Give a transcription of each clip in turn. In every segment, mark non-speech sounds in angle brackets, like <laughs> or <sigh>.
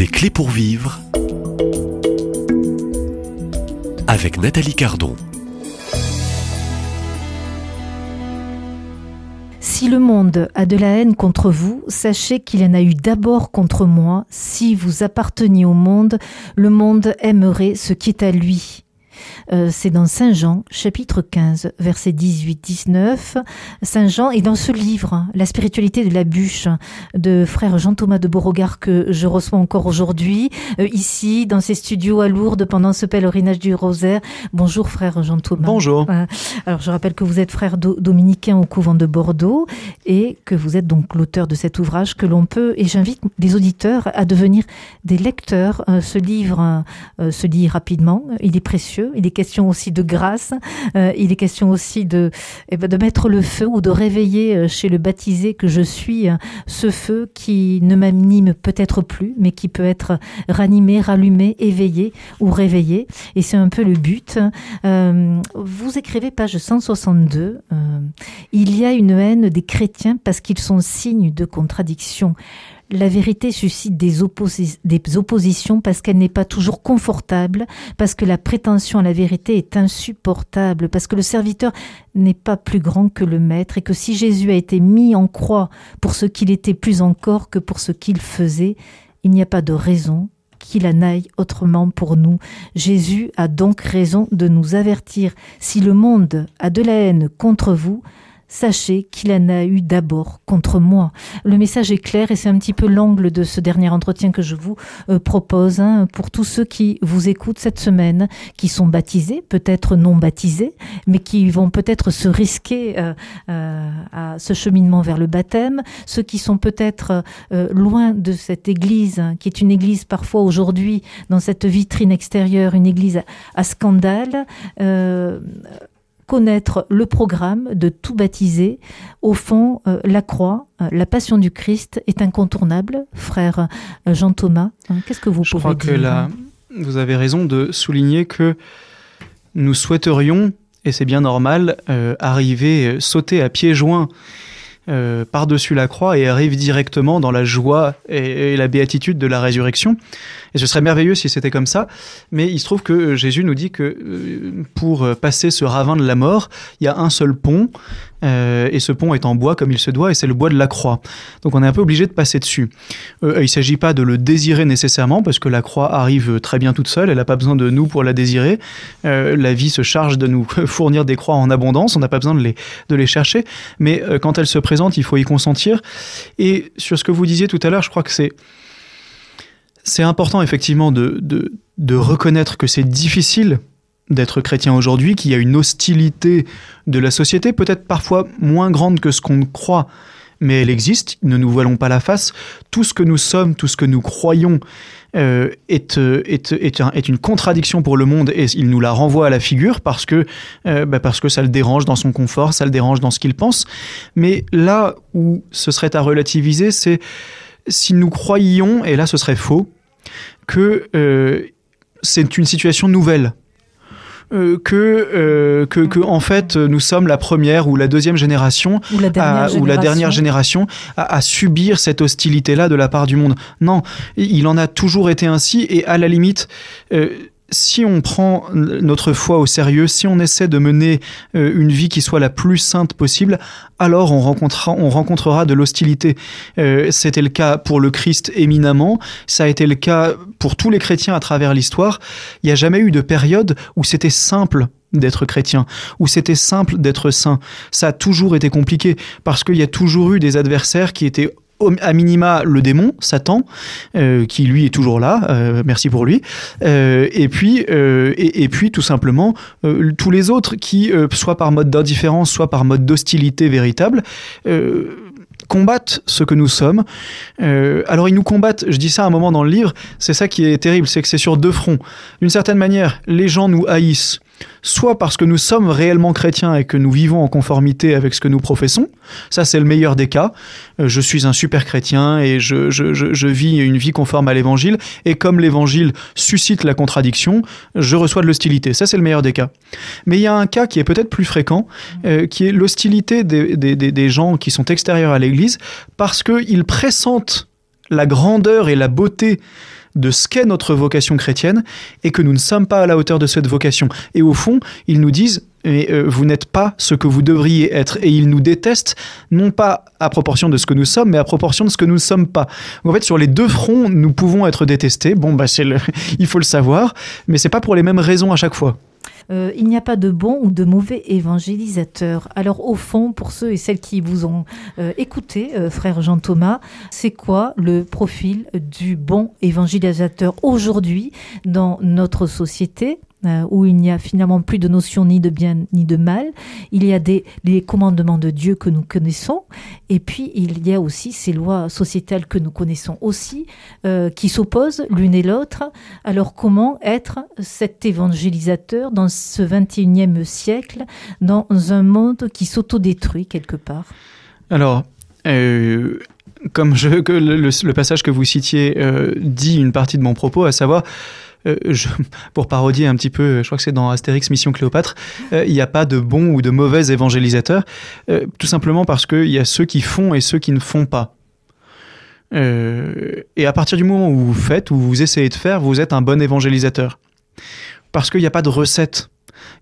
Des clés pour vivre avec Nathalie Cardon. Si le monde a de la haine contre vous, sachez qu'il en a eu d'abord contre moi. Si vous apparteniez au monde, le monde aimerait ce qui est à lui. Euh, c'est dans Saint Jean, chapitre 15, verset 18-19. Saint Jean est dans ce livre, La spiritualité de la bûche, de frère Jean-Thomas de Beauregard, que je reçois encore aujourd'hui, euh, ici, dans ces studios à Lourdes, pendant ce pèlerinage du rosaire. Bonjour frère Jean-Thomas. Bonjour. alors je rappelle que vous êtes frère dominicain au couvent de Bordeaux et que vous êtes donc l'auteur de cet ouvrage que l'on peut, et j'invite les auditeurs à devenir des lecteurs. Euh, ce livre se lit rapidement, il est précieux, il est question aussi de grâce, euh, il est question aussi de, eh ben, de mettre le feu ou de réveiller euh, chez le baptisé que je suis euh, ce feu qui ne m'anime peut-être plus, mais qui peut être ranimé, rallumé, éveillé ou réveillé. Et c'est un peu le but. vous écrivez page 162, il y a une haine des chrétiens parce qu'ils sont signes de contradiction la vérité suscite des, oppositions parce qu'elle n'est pas toujours confortable, parce que la prétention à la vérité est insupportable, parce que le serviteur n'est pas plus grand que le maître, et que si Jésus a été mis en croix pour ce qu'il était plus encore que pour ce qu'il faisait, il n'y a pas de raison qu'il en aille autrement pour nous. Jésus a donc raison de nous avertir. Si le monde a de la haine contre vous, sachez qu'il en a eu d'abord contre moi. Le message est clair et c'est un petit peu l'angle de ce dernier entretien que je vous euh, propose hein, pour tous ceux qui vous écoutent cette semaine, qui sont baptisés, peut-être non baptisés, mais qui vont peut-être se risquer euh, euh, à ce cheminement vers le baptême, ceux qui sont peut-être loin de cette église, qui est une église parfois aujourd'hui dans cette vitrine extérieure, une église à, scandale connaître le programme de tout baptiser. Au fond, euh, la croix, euh, la passion du Christ est incontournable, frère euh, Jean Thomas. Hein, qu'est-ce que vous Je pouvez crois que là, vous avez raison de souligner que nous souhaiterions, et c'est bien normal, arriver, sauter à pieds joints par-dessus la croix et arriver directement dans la joie et, la béatitude de la résurrection. Et ce serait merveilleux si c'était comme ça. Mais il se trouve que euh, Jésus nous dit que euh, pour euh, passer ce ravin de la mort, il y a un seul pont. Et ce pont est en bois comme il se doit, et c'est le bois de la croix. Donc on est un peu obligé de passer dessus. il ne s'agit pas de le désirer nécessairement, parce que la croix arrive très bien toute seule, elle n'a pas besoin de nous pour la désirer. la vie se charge de nous <laughs> fournir des croix en abondance, on n'a pas besoin de les, de les chercher. Mais quand elle se présente, il faut y consentir. Et sur ce que vous disiez tout à l'heure, je crois que c'est c'est important effectivement de, de, reconnaître que c'est difficile d'être chrétien aujourd'hui, qu'il y a une hostilité de la société, peut-être parfois moins grande que ce qu'on croit, mais elle existe, ne nous voilons pas la face. Tout ce que nous sommes, tout ce que nous croyons euh, est, est, est, est, une contradiction pour le monde et il nous la renvoie à la figure parce que, euh, bah parce que ça le dérange dans son confort, ça le dérange dans ce qu'il pense. Mais là où ce serait à relativiser, c'est si nous croyions, et là ce serait faux, que euh, c'est une situation nouvelle. Euh, que, euh, que, que, en fait nous sommes la première ou la deuxième génération ou la dernière, à, génération. Ou la dernière génération à, à subir cette hostilité là de la part du monde non il en a toujours été ainsi et à la limite si on prend notre foi au sérieux, si on essaie de mener euh, une vie qui soit la plus sainte possible, alors on rencontrera, on rencontrera de l'hostilité. Euh, c'était le cas pour le Christ éminemment, ça a été le cas pour tous les chrétiens à travers l'histoire. Il n'y a jamais eu de période où c'était simple d'être chrétien, où c'était simple d'être saint. Ça a toujours été compliqué parce qu'il y a toujours eu des adversaires qui étaient à minima le démon, Satan, euh, qui lui est toujours là, euh, merci pour lui, euh, et puis et, puis tout simplement tous les autres qui, soit par mode d'indifférence, soit par mode d'hostilité véritable, combattent ce que nous sommes. alors ils nous combattent, je dis ça un moment dans le livre, c'est ça qui est terrible, c'est que c'est sur deux fronts. D'une certaine manière, les gens nous haïssent soit parce que nous sommes réellement chrétiens et que nous vivons en conformité avec ce que nous professons. Ça, c'est le meilleur des cas. Euh, je suis un super chrétien et je, je, je, vis une vie conforme à l'évangile. Et comme l'évangile suscite la contradiction, je reçois de l'hostilité. Ça, c'est le meilleur des cas. Mais il y a un cas qui est peut-être plus fréquent, euh, qui est l'hostilité des, des, des, des gens qui sont extérieurs à l'Église parce qu'ils pressentent la grandeur et la beauté de ce qu'est notre vocation chrétienne et que nous ne sommes pas à la hauteur de cette vocation. Et au fond, ils nous disent euh, vous n'êtes pas ce que vous devriez être. Et ils nous détestent, non pas à proportion de ce que nous sommes, mais à proportion de ce que nous ne sommes pas. en fait, sur les deux fronts, nous pouvons être détestés. Bon, bah, le... <laughs> il faut le savoir, mais c'est pas pour les mêmes raisons à chaque fois. Euh, il n'y a pas de bon ou de mauvais évangélisateur. Alors au fond, pour ceux et celles qui vous ont euh, écouté, euh, frère Jean Thomas, c'est quoi le profil du bon évangélisateur aujourd'hui dans notre société? Euh, où il n'y a finalement plus de notion ni de bien ni de mal. Il y a des, les commandements de Dieu que nous connaissons, et puis il y a aussi ces lois sociétales que nous connaissons aussi, euh, qui s'opposent l'une et l'autre. Alors comment être cet évangélisateur dans ce 21e siècle, dans un monde qui s'autodétruit quelque part? Alors, euh, comme le, passage que vous citiez dit une partie de mon propos, à savoir euh, <laughs> pour parodier un petit peu, je crois que c'est dans Astérix Mission Cléopâtre, euh, il n'y a pas de bons ou de mauvais évangélisateurs, euh, tout simplement parce qu'il y a ceux qui font et ceux qui ne font pas. et à partir du moment où vous faites, où vous essayez de faire, vous êtes un bon évangélisateur. Parce qu'il n'y a pas de recette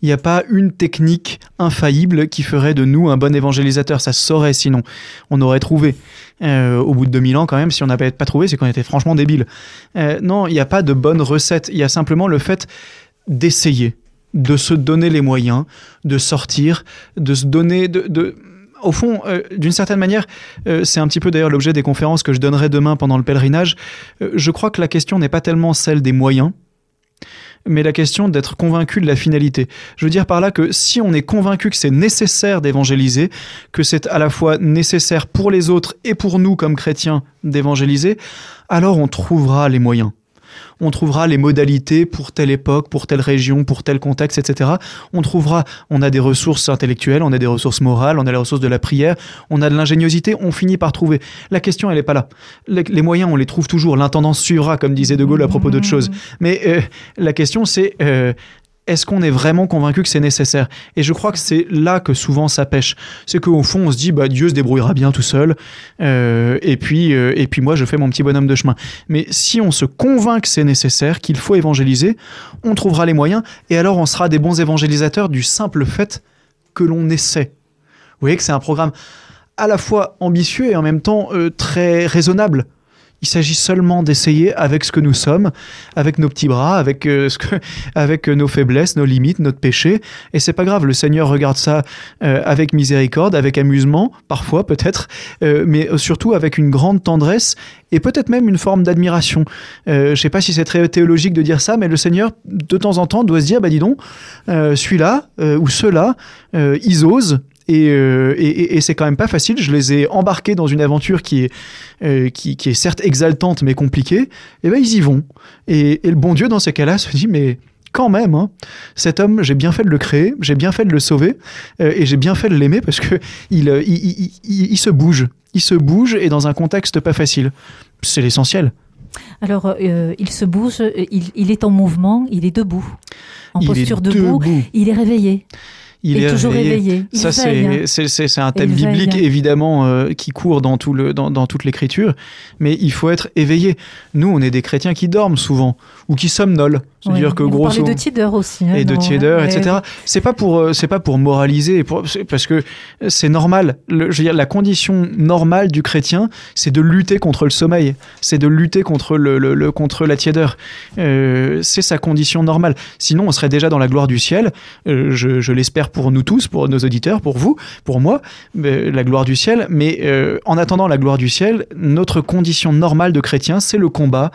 il n'y a pas une technique infaillible qui ferait de nous un bon évangélisateur. Ça se saurait sinon. On aurait trouvé. Euh, au bout de 2000 ans, quand même, si on n'avait pas trouvé, c'est qu'on était franchement débile. Euh, non, il n'y a pas de bonne recette. Il y a simplement le fait d'essayer, de se donner les moyens, de sortir, de se donner. au fond, euh, d'une certaine manière, c'est un petit peu d'ailleurs l'objet des conférences que je donnerai demain pendant le pèlerinage. je crois que la question n'est pas tellement celle des moyens, mais la question d'être convaincu de la finalité. Je veux dire par là que si on est convaincu que c'est nécessaire d'évangéliser, que c'est à la fois nécessaire pour les autres et pour nous comme chrétiens d'évangéliser, alors on trouvera les moyens on trouvera les modalités pour telle époque, pour telle région, pour tel contexte, etc. On trouvera, on a des ressources intellectuelles, on a des ressources morales, on a les ressources de la prière, on a de l'ingéniosité, on finit par trouver. La question, elle n'est pas là. Les, moyens, on les trouve toujours. L'intendance suivra, comme disait De Gaulle à propos d'autre chose. Mais euh, la question, c'est euh, est-ce qu'on est vraiment convaincu que c'est nécessaire? Et je crois que c'est là que souvent ça pêche. C'est qu'au fond, on se dit, bah, Dieu se débrouillera bien tout seul, euh, et, puis, euh, et puis moi, je fais mon petit bonhomme de chemin. Mais si on se convainc que c'est nécessaire, qu'il faut évangéliser, on trouvera les moyens, et alors on sera des bons évangélisateurs du simple fait que l'on essaie. Vous voyez que c'est un programme à la fois ambitieux et en même temps euh, très raisonnable. Il s'agit seulement d'essayer avec ce que nous sommes, avec nos petits bras, avec, euh, <laughs> avec nos faiblesses, nos limites, notre péché. Et c'est pas grave, le Seigneur regarde ça euh, avec miséricorde, avec amusement, parfois peut-être, euh, mais surtout avec une grande tendresse et peut-être même une forme d'admiration. je sais pas si c'est très théologique de dire ça, mais le Seigneur, de temps en temps, doit se dire, bah dis donc, celui-là ou ceux-là, ils osent, euh, et, c'est quand même pas facile. Je les ai embarqués dans une aventure qui est, euh, qui, est certes exaltante mais compliquée. Et ben ils y vont. Et, le bon Dieu dans ces cas-là se dit mais quand même, hein, cet homme, j'ai bien fait de le créer, j'ai bien fait de le sauver, euh, et j'ai bien fait de l'aimer parce que il, il, se bouge, il se bouge et dans un contexte pas facile. C'est l'essentiel. Alors, il se bouge, il, est en mouvement, il est debout, en posture debout, il est réveillé il est, toujours éveillé. ça, hein. c'est un thème biblique, hein. évidemment, euh, qui court dans, tout le, dans, dans toute l'écriture. Mais il faut être éveillé. Nous, on est des chrétiens qui dorment souvent, ou qui somnolent. C'est-à-dire que gros de aussi. Hein, et de tiédeur, etc. C'est pas pour euh, c'est pas pour moraliser, parce que c'est normal. Le, je veux dire, la condition normale du chrétien, c'est de lutter contre le sommeil, c'est de lutter contre le, le, contre la tiédeur. Euh, c'est sa condition normale. Sinon, on serait déjà dans la gloire du ciel. Euh, je, je l'espère pour nous tous, pour nos auditeurs, pour vous, pour moi, la gloire du ciel. Mais en attendant la gloire du ciel, notre condition normale de chrétien, c'est le combat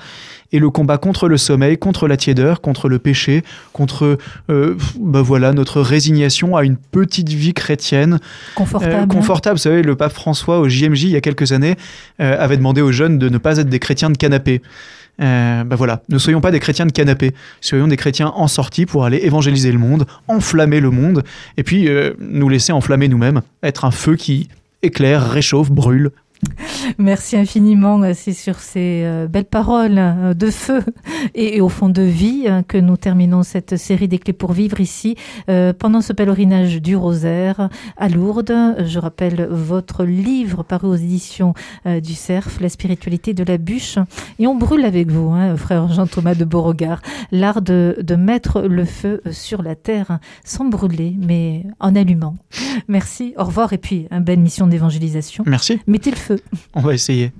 et le combat contre le sommeil, contre la tiédeur, contre le péché, contre euh, bah voilà notre résignation à une petite vie chrétienne confortable. Euh, confortable. Vous savez, le pape François au JMJ il y a quelques années euh, avait demandé aux jeunes de ne pas être des chrétiens de canapé. Euh, bah voilà, ne soyons pas des chrétiens de canapé, soyons des chrétiens en sortie pour aller évangéliser le monde, enflammer le monde, et puis nous laisser enflammer nous-mêmes, être un feu qui éclaire, réchauffe, brûle, <laughs> Merci infiniment. C'est sur ces euh, belles paroles euh, de feu <laughs> et, au fond de vie hein, que nous terminons cette série des clés pour vivre ici euh, pendant ce pèlerinage du Rosaire à Lourdes. Je rappelle votre livre paru aux éditions du Cerf, La spiritualité de la bûche. Et on brûle avec vous, hein, frère Jean-Thomas de Beauregard, l'art de, de mettre le feu sur la terre sans brûler, mais en allumant. Merci, au revoir et puis une belle mission d'évangélisation. Merci. Mettez le feu. On va essayer.